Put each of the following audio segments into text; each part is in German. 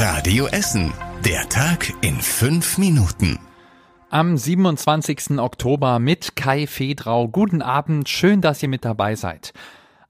Radio Essen. Der Tag in fünf Minuten. Am 27. Oktober mit Kai Fedrau. Guten Abend, schön, dass ihr mit dabei seid.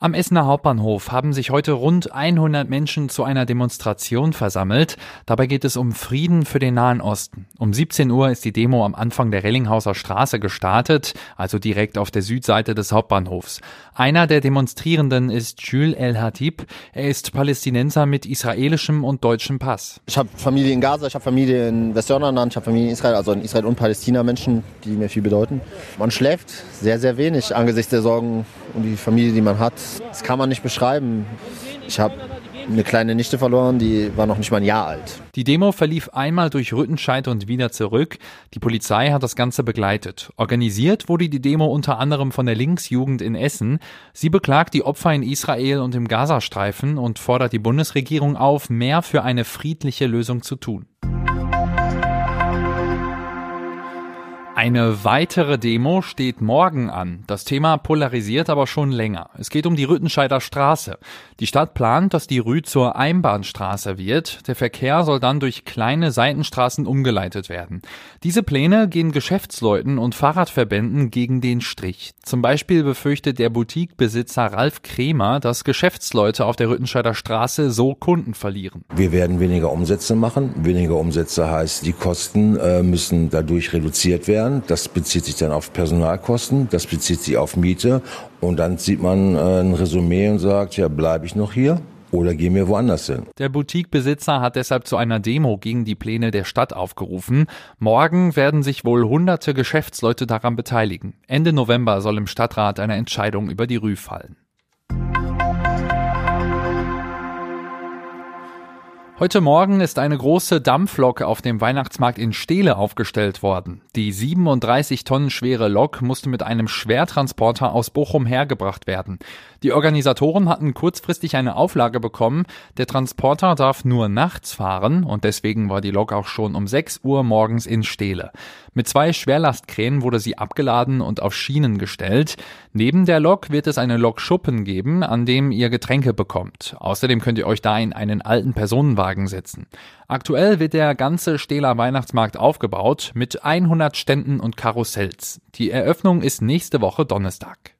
Am Essener Hauptbahnhof haben sich heute rund 100 Menschen zu einer Demonstration versammelt. Dabei geht es um Frieden für den Nahen Osten. Um 17 Uhr ist die Demo am Anfang der Rellinghauser Straße gestartet, also direkt auf der Südseite des Hauptbahnhofs. Einer der Demonstrierenden ist Jules El Hatib. Er ist Palästinenser mit israelischem und deutschem Pass. Ich habe Familie in Gaza, ich habe Familie in Westjordanland, ich habe Familie in Israel, also in Israel und Palästina Menschen, die mir viel bedeuten. Man schläft sehr, sehr wenig angesichts der Sorgen um die Familie, die man hat. Das kann man nicht beschreiben. Ich habe eine kleine Nichte verloren, die war noch nicht mal ein Jahr alt. Die Demo verlief einmal durch Rüttenscheid und wieder zurück. Die Polizei hat das Ganze begleitet. Organisiert wurde die Demo unter anderem von der Linksjugend in Essen. Sie beklagt die Opfer in Israel und im Gazastreifen und fordert die Bundesregierung auf, mehr für eine friedliche Lösung zu tun. Eine weitere Demo steht morgen an. Das Thema polarisiert aber schon länger. Es geht um die Rüttenscheider Straße. Die Stadt plant, dass die Rü zur Einbahnstraße wird. Der Verkehr soll dann durch kleine Seitenstraßen umgeleitet werden. Diese Pläne gehen Geschäftsleuten und Fahrradverbänden gegen den Strich. Zum Beispiel befürchtet der Boutiquebesitzer Ralf Kremer, dass Geschäftsleute auf der Rüttenscheider Straße so Kunden verlieren. Wir werden weniger Umsätze machen. Weniger Umsätze heißt, die Kosten äh, müssen dadurch reduziert werden steuern. Das bezieht sich dann auf Personalkosten, das bezieht sich auf Miete. Und dann zieht man äh, ein Resümee und sagt, ja, bleibe ich noch hier? Oder gehen wir woanders hin? Der Boutiquebesitzer hat deshalb zu einer Demo gegen die Pläne der Stadt aufgerufen. Morgen werden sich wohl hunderte Geschäftsleute daran beteiligen. Ende November soll im Stadtrat eine Entscheidung über die Rü fallen. Heute Morgen ist eine große Dampflok auf dem Weihnachtsmarkt in Steele aufgestellt worden. Die 37 Tonnen schwere Lok musste mit einem Schwertransporter aus Bochum hergebracht werden. Die Organisatoren hatten kurzfristig eine Auflage bekommen, der Transporter darf nur nachts fahren und deswegen war die Lok auch schon um 6 Uhr morgens in Steele. Mit zwei Schwerlastkränen wurde sie abgeladen und auf Schienen gestellt. Neben der Lok wird es eine Lokschuppen geben, an dem ihr Getränke bekommt. Außerdem könnt ihr euch da in einen alten Personenwagen setzen. Aktuell wird der ganze Stehler Weihnachtsmarkt aufgebaut mit 100 Ständen und Karussells. Die Eröffnung ist nächste Woche Donnerstag.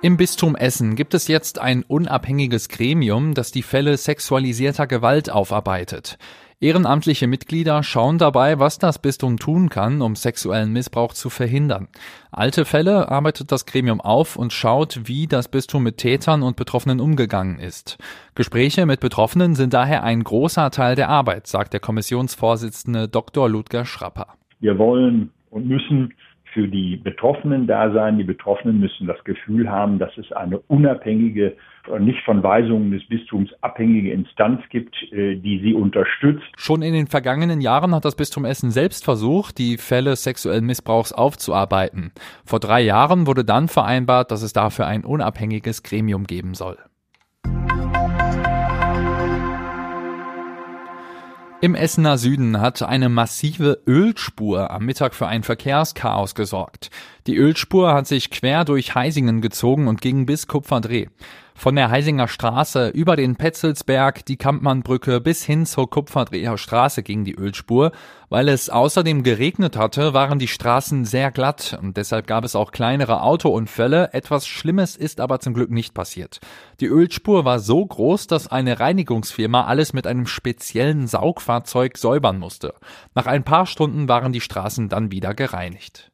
Im Bistum Essen gibt es jetzt ein unabhängiges Gremium, das die Fälle sexualisierter Gewalt aufarbeitet. Ehrenamtliche Mitglieder schauen dabei, was das Bistum tun kann, um sexuellen Missbrauch zu verhindern. Alte Fälle arbeitet das Gremium auf und schaut, wie das Bistum mit Tätern und Betroffenen umgegangen ist. Gespräche mit Betroffenen sind daher ein großer Teil der Arbeit, sagt der Kommissionsvorsitzende Dr. Ludger Schrapper. Wir wollen und müssen für die Betroffenen da sein. Die Betroffenen müssen das Gefühl haben, dass es eine unabhängige, nicht von Weisungen des Bistums abhängige Instanz gibt, äh, die sie unterstützt. Schon in den vergangenen Jahren hat das Bistum Essen selbst versucht, die Fälle sexuellen Missbrauchs aufzuarbeiten. Vor drei Jahren wurde dann vereinbart, dass es dafür ein unabhängiges Gremium geben soll. Im Essener Süden hat eine massive Ölspur am Mittag für ein Verkehrschaos gesorgt. Die Ölspur hat sich quer durch Heisingen gezogen und ging bis Kupferdreh. Von der Heisinger Straße über den Petzelsberg, die Kampmannbrücke bis hin zur Kupferdreher Straße ging die Ölspur. Weil es außerdem geregnet hatte, waren die Straßen sehr glatt und deshalb gab es auch kleinere Autounfälle. Etwas Schlimmes ist aber zum Glück nicht passiert. Die Ölspur war so groß, dass eine Reinigungsfirma alles mit einem speziellen Saugfahrzeug säubern musste. Nach ein paar Stunden waren die Straßen dann wieder gereinigt.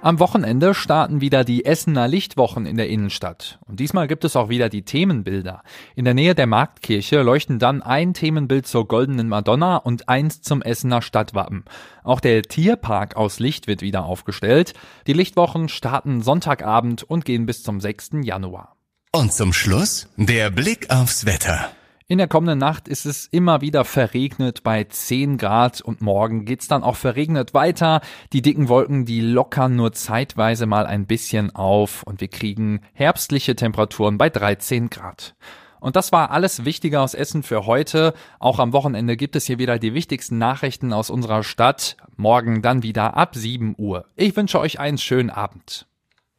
Am Wochenende starten wieder die Essener Lichtwochen in der Innenstadt. Und diesmal gibt es auch wieder die Themenbilder. In der Nähe der Marktkirche leuchten dann ein Themenbild zur Goldenen Madonna und eins zum Essener Stadtwappen. Auch der Tierpark aus Licht wird wieder aufgestellt. Die Lichtwochen starten Sonntagabend und gehen bis zum 6. Januar. Und zum Schluss der Blick aufs Wetter. In der kommenden Nacht ist es immer wieder verregnet bei 10 Grad und morgen geht's dann auch verregnet weiter. Die dicken Wolken, die lockern nur zeitweise mal ein bisschen auf und wir kriegen herbstliche Temperaturen bei 13 Grad. Und das war alles Wichtige aus Essen für heute. Auch am Wochenende gibt es hier wieder die wichtigsten Nachrichten aus unserer Stadt. Morgen dann wieder ab 7 Uhr. Ich wünsche euch einen schönen Abend.